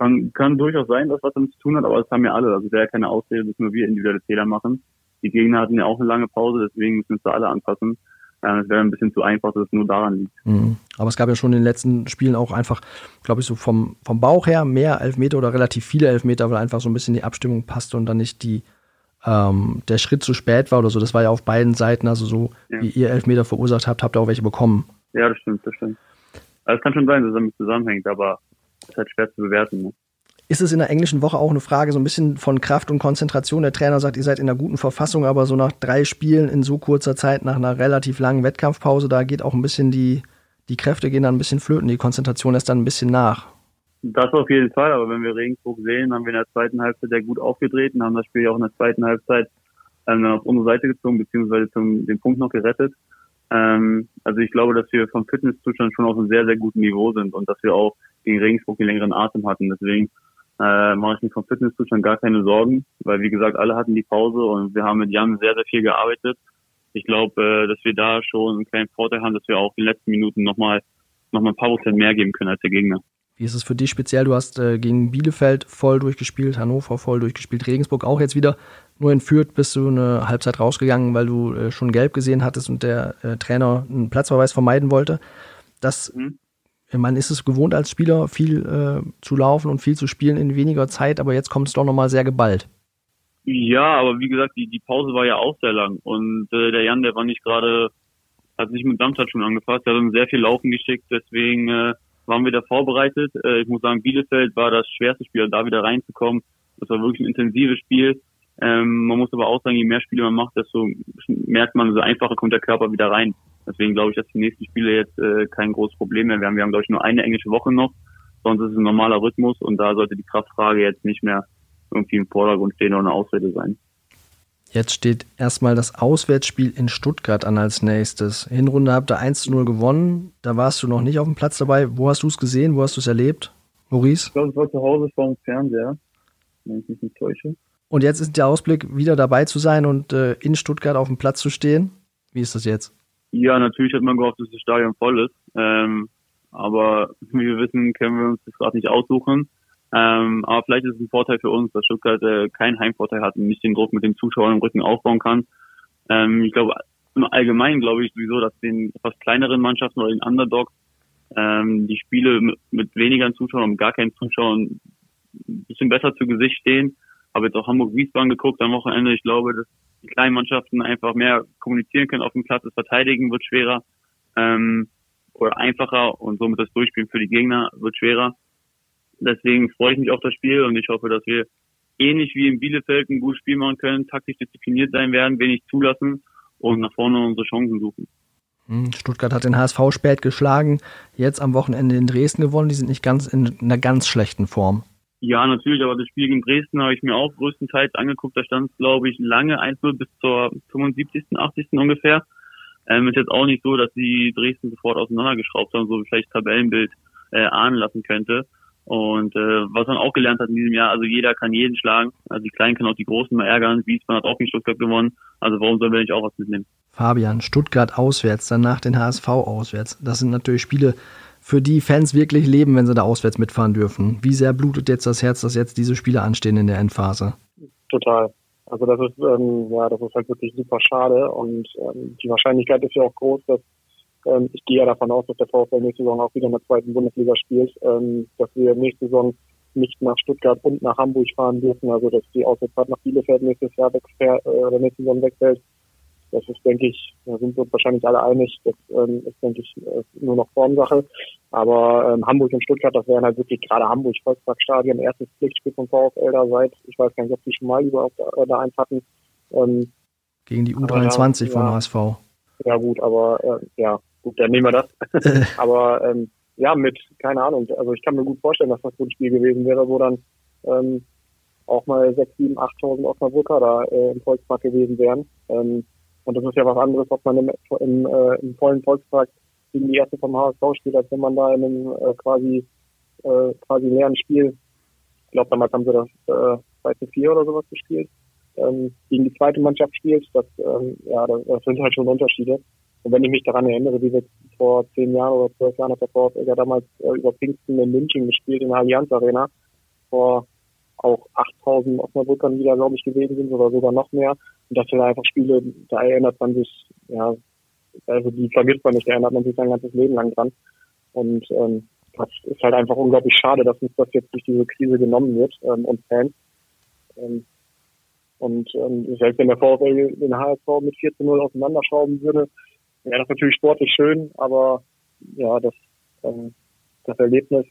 Kann, kann durchaus sein, dass was damit zu tun hat, aber das haben ja alle. Also wäre ja keine Ausrede, dass nur wir individuelle Fehler machen. Die Gegner hatten ja auch eine lange Pause, deswegen müssen wir uns da alle anpassen. Es wäre ein bisschen zu einfach, dass es nur daran liegt. Mhm. Aber es gab ja schon in den letzten Spielen auch einfach, glaube ich, so vom, vom Bauch her mehr Elfmeter oder relativ viele Elfmeter, weil einfach so ein bisschen die Abstimmung passte und dann nicht die, ähm, der Schritt zu spät war oder so. Das war ja auf beiden Seiten, also so ja. wie ihr Elfmeter verursacht habt, habt ihr auch welche bekommen. Ja, das stimmt, das stimmt. Also es kann schon sein, dass es damit zusammenhängt, aber es ist halt schwer zu bewerten. Ne? Ist es in der englischen Woche auch eine Frage so ein bisschen von Kraft und Konzentration? Der Trainer sagt, ihr seid in einer guten Verfassung, aber so nach drei Spielen in so kurzer Zeit, nach einer relativ langen Wettkampfpause, da geht auch ein bisschen die, die Kräfte gehen dann ein bisschen flöten, die Konzentration lässt dann ein bisschen nach. Das auf jeden Fall, aber wenn wir Regensburg sehen, haben wir in der zweiten Halbzeit sehr gut aufgedreht und haben das Spiel auch in der zweiten Halbzeit ähm, auf unsere Seite gezogen, beziehungsweise zum, den Punkt noch gerettet. Ähm, also ich glaube, dass wir vom Fitnesszustand schon auf einem sehr, sehr guten Niveau sind und dass wir auch gegen Regensburg den längeren Atem hatten. Deswegen äh, mache ich mir vom Fitnesszustand gar keine Sorgen, weil wie gesagt, alle hatten die Pause und wir haben mit Jan sehr, sehr viel gearbeitet. Ich glaube, äh, dass wir da schon einen kleinen Vorteil haben, dass wir auch in den letzten Minuten nochmal noch mal ein paar Prozent mehr geben können als der Gegner. Wie ist es für dich speziell? Du hast äh, gegen Bielefeld voll durchgespielt, Hannover voll durchgespielt, Regensburg auch jetzt wieder. Nur in Fürth bist du eine Halbzeit rausgegangen, weil du äh, schon gelb gesehen hattest und der äh, Trainer einen Platzverweis vermeiden wollte. Das, mhm. Meine, ist es gewohnt als Spieler viel äh, zu laufen und viel zu spielen in weniger Zeit, aber jetzt kommt es doch nochmal sehr geballt. Ja, aber wie gesagt, die, die Pause war ja auch sehr lang und äh, der Jan, der war nicht gerade, hat sich mit Samstag schon angefasst, der hat uns sehr viel Laufen geschickt, deswegen äh, waren wir da vorbereitet. Äh, ich muss sagen, Bielefeld war das schwerste Spiel, da wieder reinzukommen. Das war wirklich ein intensives Spiel. Ähm, man muss aber auch sagen, je mehr Spiele man macht, desto merkt man, so einfacher kommt der Körper wieder rein. Deswegen glaube ich, dass die nächsten Spiele jetzt äh, kein großes Problem mehr werden. Wir haben, glaube ich, nur eine englische Woche noch. Sonst ist es ein normaler Rhythmus und da sollte die Kraftfrage jetzt nicht mehr irgendwie im Vordergrund stehen oder eine Ausrede sein. Jetzt steht erstmal das Auswärtsspiel in Stuttgart an als nächstes. Hinrunde habt ihr 1 zu 0 gewonnen. Da warst du noch nicht auf dem Platz dabei. Wo hast du es gesehen? Wo hast du es erlebt? Maurice? Ich glaube, es war zu Hause vor dem Fernseher, wenn ich mich nicht täusche. Und jetzt ist der Ausblick, wieder dabei zu sein und äh, in Stuttgart auf dem Platz zu stehen. Wie ist das jetzt? Ja, natürlich hat man gehofft, dass das Stadion voll ist. Ähm, aber <laughs> wie wir wissen, können wir uns das gerade nicht aussuchen. Ähm, aber vielleicht ist es ein Vorteil für uns, dass Stuttgart äh, keinen Heimvorteil hat und nicht den Druck mit den Zuschauern im Rücken aufbauen kann. Ähm, ich glaube, im Allgemeinen glaube ich sowieso, dass den etwas kleineren Mannschaften oder den Underdogs ähm, die Spiele mit, mit weniger Zuschauern und gar keinen Zuschauern ein bisschen besser zu Gesicht stehen. Habe jetzt auch Hamburg-Wiesbaden geguckt am Wochenende. Ich glaube, dass die kleinen Mannschaften einfach mehr kommunizieren können auf dem Platz. Das Verteidigen wird schwerer ähm, oder einfacher und somit das Durchspielen für die Gegner wird schwerer. Deswegen freue ich mich auf das Spiel und ich hoffe, dass wir ähnlich wie in Bielefeld ein gutes Spiel machen können, taktisch diszipliniert sein werden, wenig zulassen und nach vorne unsere Chancen suchen. Hm, Stuttgart hat den HSV spät geschlagen, jetzt am Wochenende in Dresden gewonnen. Die sind nicht ganz in einer ganz schlechten Form. Ja, natürlich, aber das Spiel gegen Dresden habe ich mir auch größtenteils angeguckt. Da stand es, glaube ich, lange 1-0 bis zur 75., 80. ungefähr. Ähm, ist jetzt auch nicht so, dass die Dresden sofort auseinandergeschraubt haben, so vielleicht Tabellenbild äh, ahnen lassen könnte. Und äh, was man auch gelernt hat in diesem Jahr, also jeder kann jeden schlagen. Also die Kleinen können auch die Großen mal ärgern. Wiesbaden hat auch gegen Stuttgart gewonnen. Also warum sollen wir nicht auch was mitnehmen? Fabian, Stuttgart auswärts, danach den HSV auswärts. Das sind natürlich Spiele, für die Fans wirklich leben, wenn sie da auswärts mitfahren dürfen. Wie sehr blutet jetzt das Herz, dass jetzt diese Spiele anstehen in der Endphase? Total. Also das ist ähm, ja, das ist halt wirklich super schade und ähm, die Wahrscheinlichkeit ist ja auch groß, dass ähm, ich gehe ja davon aus, dass der VfL nächste Saison auch wieder in der zweiten Bundesliga spielt, ähm, dass wir nächste Saison nicht nach Stuttgart und nach Hamburg fahren dürfen, also dass die Auswärtsfahrt nach Bielefeld nächstes Jahr wegfährt, äh, oder nächste Saison wegfällt. Das ist, denke ich, da sind wir uns wahrscheinlich alle einig, das ähm, ist, denke ich, äh, nur noch Formsache. Aber ähm, Hamburg und Stuttgart, das wären halt wirklich gerade Hamburg, Volksparkstadion, erstes Pflichtspiel vom VfL da seit, ich weiß gar nicht, ob die schon mal überhaupt da, da eins hatten. Ähm, Gegen die U23 ja, vom ja, HSV. Ja gut, aber äh, ja, gut, dann nehmen wir das. <laughs> <laughs> aber ähm, ja, mit, keine Ahnung, also ich kann mir gut vorstellen, dass das so ein Spiel gewesen wäre, wo dann ähm, auch mal 6, 7, 8.000 Osnabrücker da äh, im Volkspark gewesen wären. Ähm, und das ist ja was anderes, ob man im, im, äh, im vollen Volkspark gegen die erste vom HSV spielt, als wenn man da in einem äh, quasi äh, quasi leeren Spiel, ich glaube damals haben sie das äh, 2 zu 4 oder sowas gespielt, ähm, gegen die zweite Mannschaft spielt, das, ähm, ja, das, das sind halt schon Unterschiede. Und wenn ich mich daran erinnere, wie wir vor zehn Jahren oder zwölf Jahren hat der VfL damals äh, über Pfingsten in München gespielt in der Allianz Arena vor auch 8000 Osnabrückern wieder, glaube ich, gewesen sind oder sogar noch mehr. Und das sind einfach Spiele, da erinnert man sich, ja, also die vergisst man nicht, da erinnert man sich sein ganzes Leben lang dran. Und ähm, das ist halt einfach unglaublich schade, dass uns das jetzt durch diese Krise genommen wird ähm, und Fans. Ähm, und ähm, selbst wenn der VfL den HSV mit 4 zu 0 auseinanderschrauben würde, wäre das natürlich sportlich schön, aber ja, das, ähm, das Erlebnis,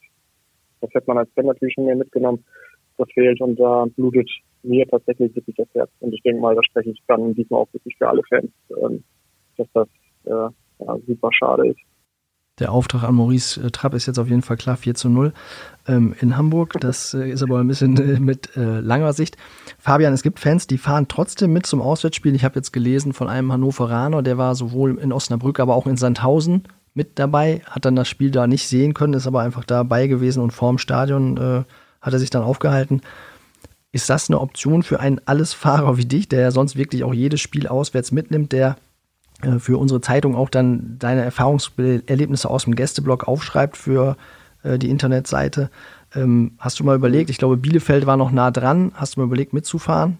das hätte man als Fan natürlich schon mehr mitgenommen das fehlt und da blutet mir tatsächlich wirklich das Herz. Und ich denke mal, da spreche ich dann diesmal auch wirklich für alle Fans, ähm, dass das äh, ja, super schade ist. Der Auftrag an Maurice äh, Trapp ist jetzt auf jeden Fall klar 4 zu 0 ähm, in Hamburg. Das äh, ist aber ein bisschen äh, mit äh, langer Sicht. Fabian, es gibt Fans, die fahren trotzdem mit zum Auswärtsspiel. Ich habe jetzt gelesen von einem Hannoveraner, der war sowohl in Osnabrück, aber auch in Sandhausen mit dabei, hat dann das Spiel da nicht sehen können, ist aber einfach dabei gewesen und vorm Stadion äh, hat er sich dann aufgehalten. Ist das eine Option für einen Allesfahrer wie dich, der ja sonst wirklich auch jedes Spiel auswärts mitnimmt, der äh, für unsere Zeitung auch dann deine Erfahrungserlebnisse aus dem Gästeblock aufschreibt für äh, die Internetseite? Ähm, hast du mal überlegt, ich glaube, Bielefeld war noch nah dran, hast du mal überlegt, mitzufahren?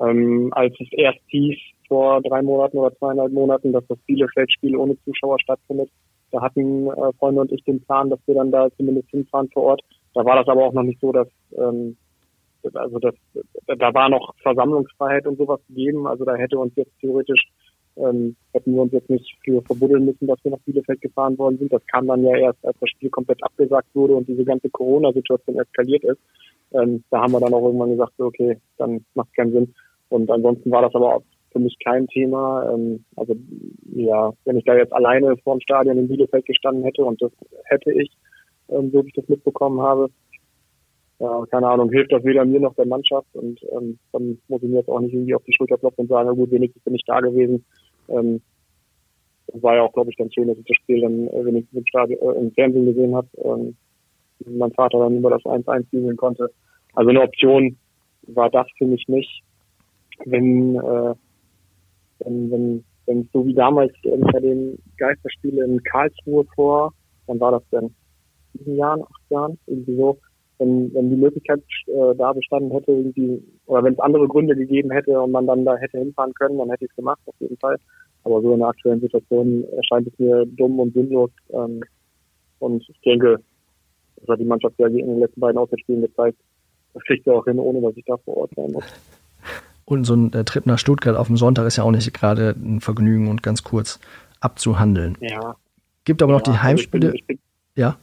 Ähm, als es erst hieß, vor drei Monaten oder zweieinhalb Monaten, dass das Bielefeld-Spiel ohne Zuschauer stattfindet, da hatten äh, Freunde und ich den Plan, dass wir dann da zumindest hinfahren vor Ort. Da war das aber auch noch nicht so, dass ähm, also das, da war noch Versammlungsfreiheit und sowas gegeben. Also da hätte uns jetzt theoretisch ähm, hätten wir uns jetzt nicht für verbuddeln müssen, dass wir nach Bielefeld gefahren worden sind. Das kam dann ja erst, als das Spiel komplett abgesagt wurde und diese ganze Corona-Situation eskaliert ist. Ähm, da haben wir dann auch irgendwann gesagt, okay, dann macht keinen Sinn. Und ansonsten war das aber auch für mich kein Thema. Ähm, also ja, wenn ich da jetzt alleine vor dem Stadion in Bielefeld gestanden hätte und das hätte ich, ähm, so wie ich das mitbekommen habe, ja, keine Ahnung, hilft das weder mir noch der Mannschaft und ähm, dann muss ich mir jetzt auch nicht irgendwie auf die Schulter klopfen und sagen, na gut, wenigstens bin ich da gewesen. Ähm, das war ja auch, glaube ich, ganz schön, dass ich das Spiel dann äh, wenigstens im, Stadion, äh, im Fernsehen gesehen habe. Ähm, mein Vater dann über das 1-1 bügeln konnte. Also eine Option war das für mich nicht. Wenn äh, wenn, wenn, wenn so wie damals äh, bei den Geisterspielen in Karlsruhe vor, dann war das dann sieben Jahren, acht Jahren, irgendwie so, wenn, wenn die Möglichkeit äh, da bestanden hätte, irgendwie, oder wenn es andere Gründe gegeben hätte und man dann da hätte hinfahren können, dann hätte ich es gemacht, auf jeden Fall. Aber so in der aktuellen Situation erscheint es mir dumm und sinnlos. Ähm, und ich denke, das hat die Mannschaft ja in den letzten beiden Auswärtsspielen gezeigt. Das kriegt sie auch hin, ohne dass ich da vor Ort sein muss. Und so ein äh, Trip nach Stuttgart auf dem Sonntag ist ja auch nicht gerade ein Vergnügen und ganz kurz abzuhandeln. Ja. Gibt aber noch ja, die Heimspiele. Also ich bin, ich bin, ja.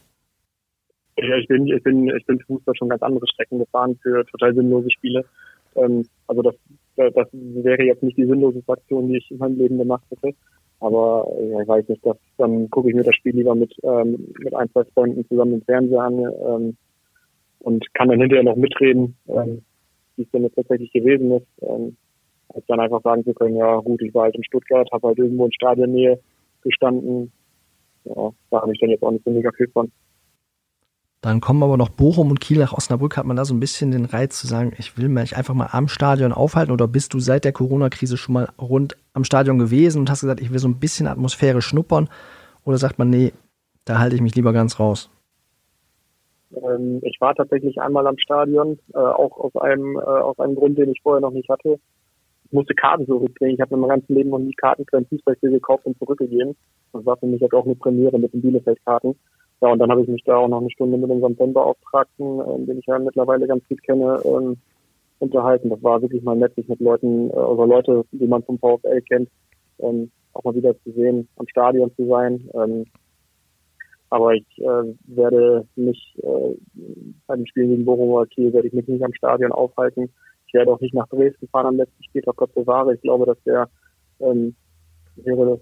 Ja, ich bin, ich bin, ich bin Fußball schon ganz andere Strecken gefahren für total sinnlose Spiele. Ähm, also das, das wäre jetzt nicht die sinnlose Aktion, die ich in meinem Leben gemacht hätte. Aber ja, ich weiß nicht, dass, dann gucke ich mir das Spiel lieber mit, ähm, mit ein, zwei Freunden zusammen im Fernseher an ähm, und kann dann hinterher noch mitreden. Ähm, wie es denn jetzt tatsächlich gewesen ist, ähm, als dann einfach sagen zu können, ja gut, ich war halt in Stuttgart, habe halt irgendwo in Stadionnähe gestanden. Ja, da habe ich dann jetzt auch nicht so mega viel von. Dann kommen aber noch Bochum und Kiel nach Osnabrück. Hat man da so ein bisschen den Reiz zu sagen, ich will mich einfach mal am Stadion aufhalten? Oder bist du seit der Corona-Krise schon mal rund am Stadion gewesen und hast gesagt, ich will so ein bisschen Atmosphäre schnuppern? Oder sagt man, nee, da halte ich mich lieber ganz raus? Ähm, ich war tatsächlich einmal am Stadion, äh, auch aus einem, äh, aus einem Grund, den ich vorher noch nicht hatte. Ich musste Karten zurückbringen. Ich habe in meinem ganzen Leben noch nie Karten für ein Fußballspiel gekauft und zurückgegeben. Das war für mich halt auch eine Premiere mit den Bielefeld-Karten. Ja, und dann habe ich mich da auch noch eine Stunde mit unserem Fanbeauftragten, äh, den ich ja mittlerweile ganz gut kenne, ähm, unterhalten. Das war wirklich mal nett, sich mit Leuten, äh, oder Leute, die man vom VfL kennt, ähm, auch mal wieder zu sehen, am Stadion zu sein. Ähm, aber ich äh, werde mich äh, bei den Spielen gegen Bochum oder Kiel werde ich mich nicht am Stadion aufhalten. Ich werde auch nicht nach Dresden fahren am letzten Spieltag, Gott bewahre. Ich glaube, das wäre ähm, wäre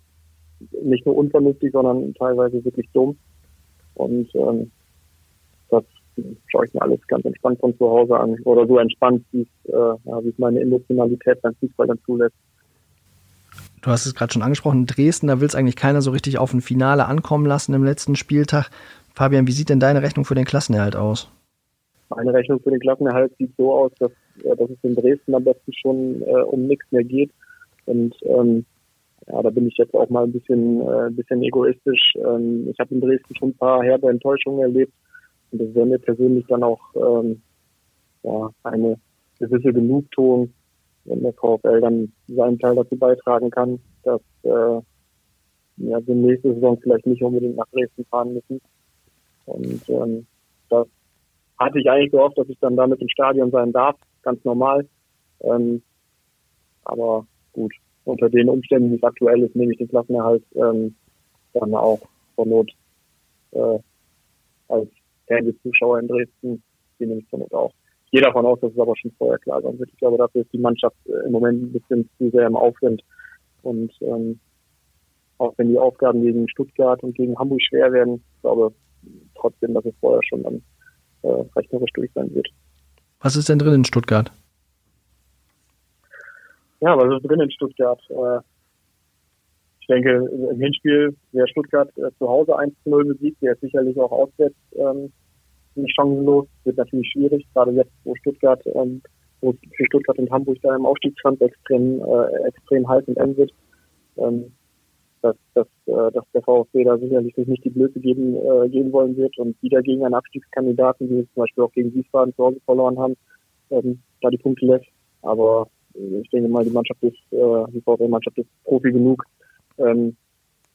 nicht nur unvernünftig, sondern teilweise wirklich dumm. Und ähm, das schaue ich mir alles ganz entspannt von zu Hause an. Oder so entspannt, wie äh, ja, es meine Emotionalität beim Fußball dann zulässt. Du hast es gerade schon angesprochen, Dresden, da will es eigentlich keiner so richtig auf ein Finale ankommen lassen im letzten Spieltag. Fabian, wie sieht denn deine Rechnung für den Klassenerhalt aus? Meine Rechnung für den Klassenerhalt sieht so aus, dass, äh, dass es in Dresden am besten schon äh, um nichts mehr geht. Und ähm, ja, da bin ich jetzt auch mal ein bisschen, äh, bisschen egoistisch. Ähm, ich habe in Dresden schon ein paar herbe Enttäuschungen erlebt. Und das wäre mir persönlich dann auch ähm, ja, eine gewisse Genugtuung, wenn der VfL dann seinen Teil dazu beitragen kann, dass äh, ja, wir nächste Saison vielleicht nicht unbedingt nach Dresden fahren müssen. Und ähm, das hatte ich eigentlich gehofft, dass ich dann damit im Stadion sein darf, ganz normal. Ähm, aber gut, unter den Umständen, wie es aktuell ist, nehme ich den Klassenerhalt ähm, dann auch zur Not äh, als Fernsehzuschauer in Dresden, die nehme ich zur Not auch gehe davon aus, dass es aber schon vorher klar sein wird. Ich glaube, dafür ist die Mannschaft äh, im Moment ein bisschen zu sehr im Aufwind. Und ähm, auch wenn die Aufgaben gegen Stuttgart und gegen Hamburg schwer werden, ich glaube trotzdem, dass es vorher schon dann äh, rechnerisch durch sein wird. Was ist denn drin in Stuttgart? Ja, was ist drin in Stuttgart? Äh, ich denke, im Hinspiel, wer Stuttgart äh, zu Hause 1 zu 0 besiegt, der ist sicherlich auch auswärts ähm, nicht chancenlos, wird natürlich schwierig, gerade jetzt, wo Stuttgart, ähm, wo für Stuttgart und Hamburg da im Aufstiegskampf extrem, äh, extrem heiß und eng wird. Ähm, dass, dass, äh, dass der VfB da sicherlich sich nicht die Blöße geben, äh, gehen wollen wird und wieder gegen einen Abstiegskandidaten, wie wir zum Beispiel auch gegen Wiesbaden zu Hause verloren haben, ähm, da die Punkte lässt. Aber äh, ich denke mal, die Mannschaft ist, äh, die VfB-Mannschaft ist Profi genug, ähm,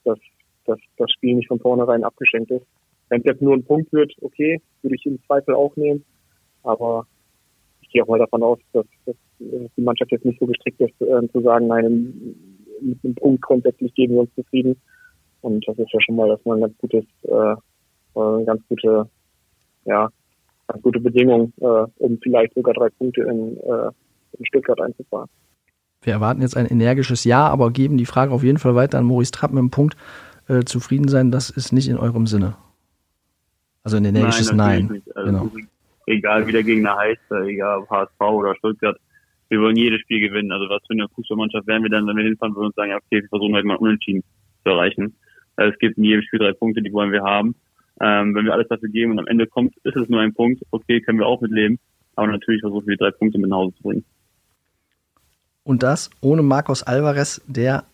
dass, dass das Spiel nicht von vornherein abgeschenkt ist. Wenn es jetzt nur ein Punkt wird, okay, würde ich im Zweifel auch nehmen. Aber ich gehe auch mal davon aus, dass, dass die Mannschaft jetzt nicht so gestrickt ist, äh, zu sagen, nein, mit einem Punkt grundsätzlich geben wir uns zufrieden. Und das ist ja schon mal erstmal ein ganz gutes, äh, eine ganz gute, ja, ganz gute Bedingung, äh, um vielleicht sogar drei Punkte in, äh, in Stuttgart einzufahren. Wir erwarten jetzt ein energisches Ja, aber geben die Frage auf jeden Fall weiter an Maurice Trapp mit dem Punkt, äh, zufrieden sein, das ist nicht in eurem Sinne. Also ein energisches Nein. Nein. Also genau. Egal wie der Gegner heißt, äh, egal ob HSV oder Stuttgart, wir wollen jedes Spiel gewinnen. Also was für eine Fußballmannschaft wären wir dann, wenn wir hinfahren würden und sagen, okay, wir versuchen halt mal unentschieden zu erreichen. Also es gibt in jedem Spiel drei Punkte, die wollen wir haben. Ähm, wenn wir alles dafür geben und am Ende kommt, ist es nur ein Punkt, okay, können wir auch mitleben. Aber natürlich versuchen wir drei Punkte mit nach Hause zu bringen. Und das ohne Marcos Alvarez, der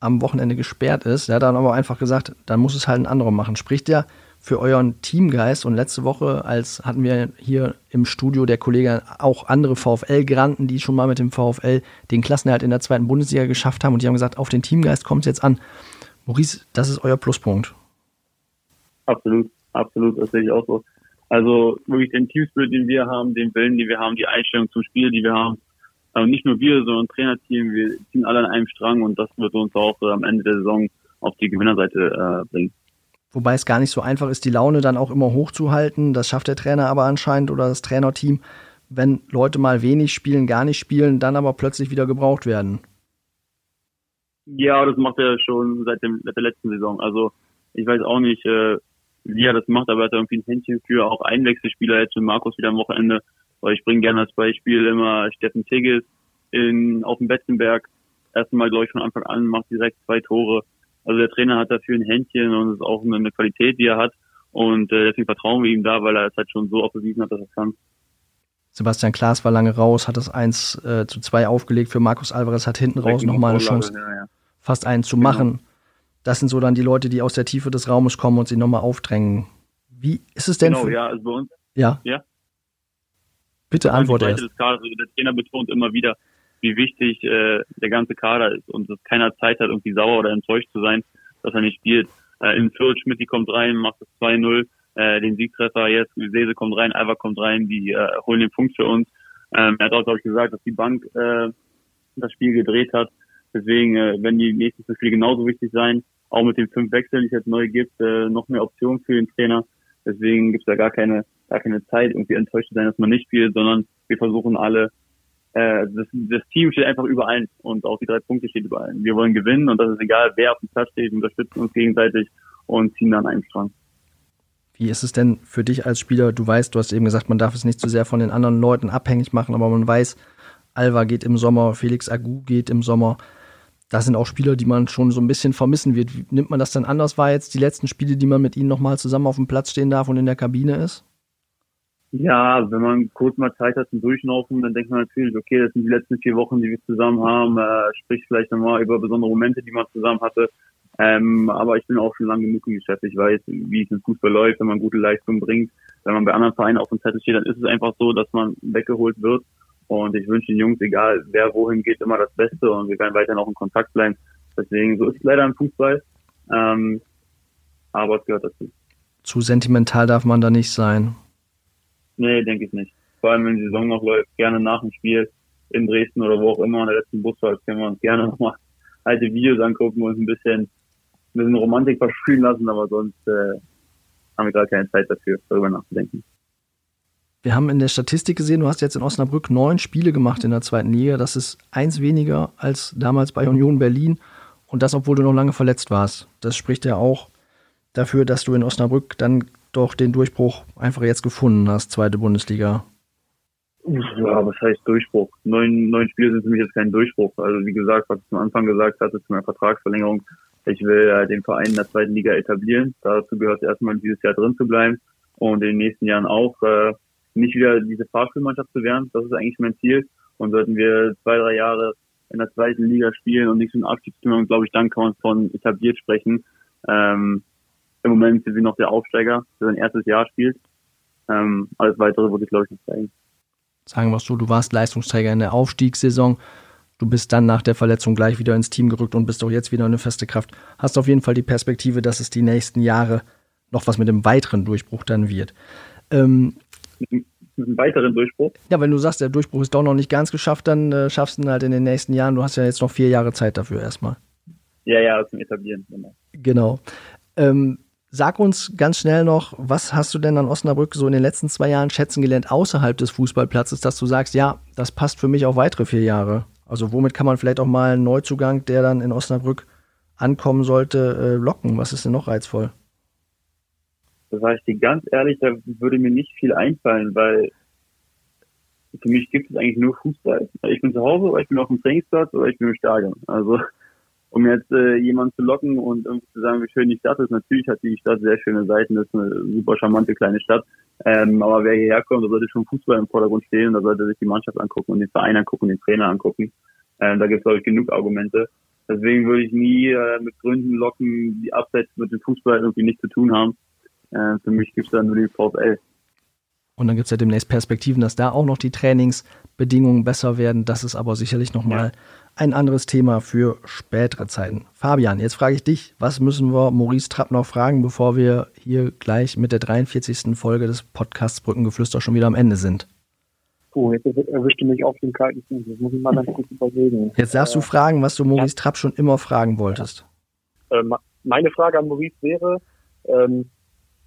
am Wochenende gesperrt ist. Der hat dann aber einfach gesagt, dann muss es halt ein anderer machen. Spricht der für euren Teamgeist. Und letzte Woche, als hatten wir hier im Studio der Kollege auch andere VfL-Granten, die schon mal mit dem VfL den Klassenerhalt in der zweiten Bundesliga geschafft haben. Und die haben gesagt, auf den Teamgeist kommt es jetzt an. Maurice, das ist euer Pluspunkt. Absolut, absolut, das sehe ich auch so. Also wirklich den Teamspirit, den wir haben, den Willen, den wir haben, die Einstellung zum Spiel, die wir haben. Aber nicht nur wir, sondern Trainerteam, wir ziehen alle an einem Strang und das wird uns auch äh, am Ende der Saison auf die Gewinnerseite äh, bringen. Wobei es gar nicht so einfach ist, die Laune dann auch immer hochzuhalten. Das schafft der Trainer aber anscheinend oder das Trainerteam, wenn Leute mal wenig spielen, gar nicht spielen, dann aber plötzlich wieder gebraucht werden. Ja, das macht er schon seit, dem, seit der letzten Saison. Also ich weiß auch nicht, äh, wie er das macht, aber er hat irgendwie ein Händchen für auch Einwechselspieler jetzt mit Markus wieder am Wochenende. Weil ich bringe gerne als Beispiel immer Steffen Tigges in, auf dem Betzenberg. Erstmal, glaube ich, von Anfang an, macht direkt zwei Tore. Also der Trainer hat dafür ein Händchen und es ist auch eine Qualität, die er hat. Und äh, deswegen vertrauen wir ihm da, weil er es halt schon so oft bewiesen hat, dass er kann. Sebastian Klaas war lange raus, hat das 1 äh, zu 2 aufgelegt für Markus Alvarez, hat hinten raus nochmal eine Chance, ja, ja. fast einen zu genau. machen. Das sind so dann die Leute, die aus der Tiefe des Raumes kommen und sie nochmal aufdrängen. Wie ist es denn? Genau, ja, also bei uns. Ja. Ja. Bitte antworte erst. Also der Trainer betont immer wieder, wie wichtig äh, der ganze Kader ist und dass keiner Zeit hat, irgendwie sauer oder enttäuscht zu sein, dass er nicht spielt. Äh, in Fürth, Schmidt, die kommt rein, macht das 2-0, äh, den Siegtreffer, jetzt Sese kommt rein, Alva kommt rein, die äh, holen den Punkt für uns. Ähm, er hat auch, glaube ich, gesagt, dass die Bank äh, das Spiel gedreht hat. Deswegen äh, werden die nächsten Spiele genauso wichtig sein. Auch mit den fünf Wechseln, die es jetzt neu gibt, äh, noch mehr Optionen für den Trainer. Deswegen gibt es da gar keine, gar keine Zeit, irgendwie enttäuscht zu sein, dass man nicht spielt, sondern wir versuchen alle, äh, das, das Team steht einfach über allen und auch die drei Punkte steht über allen. Wir wollen gewinnen und das ist egal, wer auf dem Platz steht, unterstützen uns gegenseitig und ziehen dann einen Strang. Wie ist es denn für dich als Spieler? Du weißt, du hast eben gesagt, man darf es nicht zu sehr von den anderen Leuten abhängig machen, aber man weiß, Alva geht im Sommer, Felix Agu geht im Sommer. Das sind auch Spieler, die man schon so ein bisschen vermissen wird. Wie nimmt man das dann anders wahr jetzt, die letzten Spiele, die man mit ihnen nochmal zusammen auf dem Platz stehen darf und in der Kabine ist? Ja, wenn man kurz mal Zeit hat zum Durchlaufen, dann denkt man natürlich, okay, das sind die letzten vier Wochen, die wir zusammen haben, äh, sprich vielleicht nochmal über besondere Momente, die man zusammen hatte. Ähm, aber ich bin auch schon lange genug im Geschäft. Ich weiß, wie es im Fußball läuft, wenn man gute Leistungen bringt. Wenn man bei anderen Vereinen auf dem Zettel steht, dann ist es einfach so, dass man weggeholt wird. Und ich wünsche den Jungs, egal wer wohin geht, immer das Beste und wir werden weiterhin auch in Kontakt bleiben. Deswegen, so ist es leider im Fußball. Ähm, aber es gehört dazu. Zu sentimental darf man da nicht sein. Nee, denke ich nicht. Vor allem, wenn die Saison noch läuft, gerne nach dem Spiel in Dresden oder wo auch immer in der letzten Busfahrt können wir uns gerne nochmal alte Videos angucken und ein bisschen, ein bisschen Romantik versprühen lassen, aber sonst äh, haben wir gerade keine Zeit dafür, darüber nachzudenken. Wir haben in der Statistik gesehen, du hast jetzt in Osnabrück neun Spiele gemacht in der zweiten Liga. Das ist eins weniger als damals bei Union Berlin. Und das, obwohl du noch lange verletzt warst. Das spricht ja auch dafür, dass du in Osnabrück dann doch den Durchbruch einfach jetzt gefunden hast, zweite Bundesliga. Ja, was heißt Durchbruch? Neun, neun Spiele sind für mich jetzt kein Durchbruch. Also wie gesagt, was ich am Anfang gesagt hatte zu meiner Vertragsverlängerung, ich will äh, den Verein in der zweiten Liga etablieren. Dazu gehört erstmal dieses Jahr drin zu bleiben und in den nächsten Jahren auch äh, nicht wieder diese Fahrspielmannschaft zu werden. Das ist eigentlich mein Ziel. Und sollten wir zwei, drei Jahre in der zweiten Liga spielen und nichts mit Abstieg zu tun glaube ich, dann kann man von etabliert sprechen. Ähm, Im Moment sind wir noch der Aufsteiger, der sein erstes Jahr spielt. Ähm, alles weitere würde ich, glaube ich, nicht zeigen. Sagen wir es so, du warst Leistungsträger in der Aufstiegssaison. Du bist dann nach der Verletzung gleich wieder ins Team gerückt und bist auch jetzt wieder eine feste Kraft. Hast auf jeden Fall die Perspektive, dass es die nächsten Jahre noch was mit dem weiteren Durchbruch dann wird. Ähm, einen weiteren Durchbruch. Ja, wenn du sagst, der Durchbruch ist doch noch nicht ganz geschafft, dann äh, schaffst du ihn halt in den nächsten Jahren. Du hast ja jetzt noch vier Jahre Zeit dafür erstmal. Ja, ja, zum Etablieren. Genau. genau. Ähm, sag uns ganz schnell noch, was hast du denn an Osnabrück so in den letzten zwei Jahren schätzen gelernt außerhalb des Fußballplatzes, dass du sagst, ja, das passt für mich auch weitere vier Jahre. Also womit kann man vielleicht auch mal einen Neuzugang, der dann in Osnabrück ankommen sollte, äh, locken? Was ist denn noch reizvoll? Da sage ich dir ganz ehrlich, da würde mir nicht viel einfallen, weil für mich gibt es eigentlich nur Fußball. Ich bin zu Hause oder ich bin auf dem Trainingsplatz oder ich bin im Stadion. Also um jetzt äh, jemanden zu locken und irgendwie zu sagen, wie schön die Stadt ist. Natürlich hat die Stadt sehr schöne Seiten, das ist eine super charmante kleine Stadt. Ähm, aber wer hierher kommt, da sollte schon Fußball im Vordergrund stehen, da sollte sich die Mannschaft angucken und den Verein angucken, den Trainer angucken. Ähm, da gibt es, glaube ich, genug Argumente. Deswegen würde ich nie äh, mit Gründen locken, die abseits mit dem Fußball irgendwie nichts zu tun haben. Äh, für mich gibt es da nur die VfL. Und dann gibt es ja demnächst Perspektiven, dass da auch noch die Trainingsbedingungen besser werden. Das ist aber sicherlich nochmal ja. ein anderes Thema für spätere Zeiten. Fabian, jetzt frage ich dich, was müssen wir Maurice Trapp noch fragen, bevor wir hier gleich mit der 43. Folge des Podcasts Brückengeflüster schon wieder am Ende sind? Oh, jetzt erwischte mich auf den kalten Fuß. Das muss ich mal ganz kurz überlegen. Jetzt darfst du äh, fragen, was du Maurice ja. Trapp schon immer fragen wolltest. Äh, meine Frage an Maurice wäre, ähm,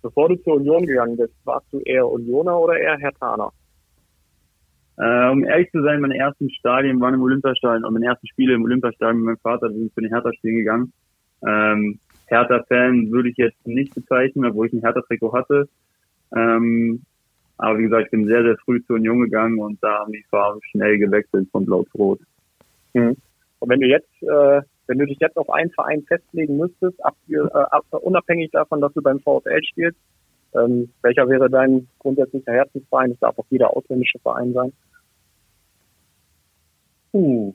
Bevor du zur Union gegangen bist, warst du eher Unioner oder eher Hertaner? Äh, um ehrlich zu sein, meine ersten Stadien waren im Olympiastadion und meine ersten Spiele im Olympiastadion mit meinem Vater, sind für den Hertha-Spielen gegangen. Ähm, Hertha-Fan würde ich jetzt nicht bezeichnen, obwohl ich ein Hertha-Trikot hatte. Ähm, aber wie gesagt, ich bin sehr, sehr früh zur Union gegangen und da haben die Farben schnell gewechselt von Blau zu Rot. Mhm. Und wenn du jetzt äh, wenn du dich jetzt auf einen Verein festlegen müsstest, ab, äh, ab, unabhängig davon, dass du beim VfL spielst, ähm, welcher wäre dein grundsätzlicher Herzensverein? Es darf auch jeder ausländische Verein sein. Uh.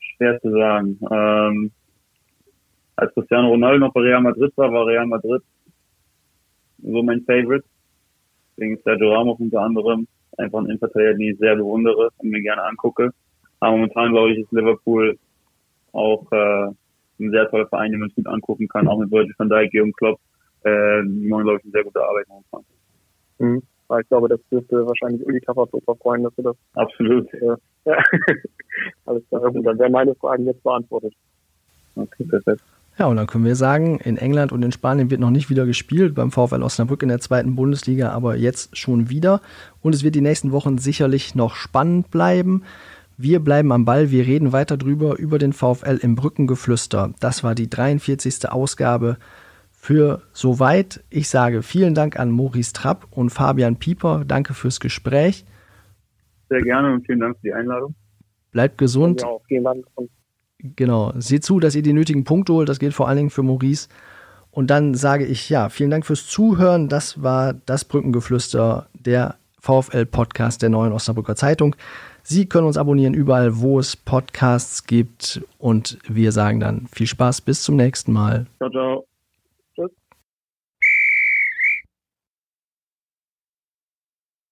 Schwer zu sagen. Ähm, als Cristiano Ronaldo noch bei Real Madrid war, war Real Madrid so mein Favorite. Wegen Sergio Ramos unter anderem. Einfach ein Innenverteidiger, den ich sehr bewundere und mir gerne angucke. Aber momentan, glaube ich, ist Liverpool auch äh, ein sehr toller Verein, den man sich gut angucken kann, auch mit Virgil van Dijk, Jürgen Klopp, äh, die machen, glaube ich, eine sehr gute Arbeit momentan. Mhm. Ich glaube, das dürfte wahrscheinlich Uli Kafferzofer freuen, dass du das. Absolut. Äh, <laughs> ja. Alles klar, gut, dann wären meine Fragen jetzt beantwortet. Okay, perfekt. Ja, und dann können wir sagen, in England und in Spanien wird noch nicht wieder gespielt, beim VfL Osnabrück in der zweiten Bundesliga, aber jetzt schon wieder. Und es wird die nächsten Wochen sicherlich noch spannend bleiben. Wir bleiben am Ball, wir reden weiter drüber, über den VfL im Brückengeflüster. Das war die 43. Ausgabe für soweit. Ich sage vielen Dank an Maurice Trapp und Fabian Pieper. Danke fürs Gespräch. Sehr gerne und vielen Dank für die Einladung. Bleibt gesund. Ja, vielen Dank. Und Genau. Seht zu, dass ihr die nötigen Punkte holt. Das gilt vor allen Dingen für Maurice. Und dann sage ich ja, vielen Dank fürs Zuhören. Das war das Brückengeflüster, der VfL-Podcast der neuen Osnabrücker Zeitung. Sie können uns abonnieren überall, wo es Podcasts gibt. Und wir sagen dann viel Spaß, bis zum nächsten Mal. Ciao, ciao.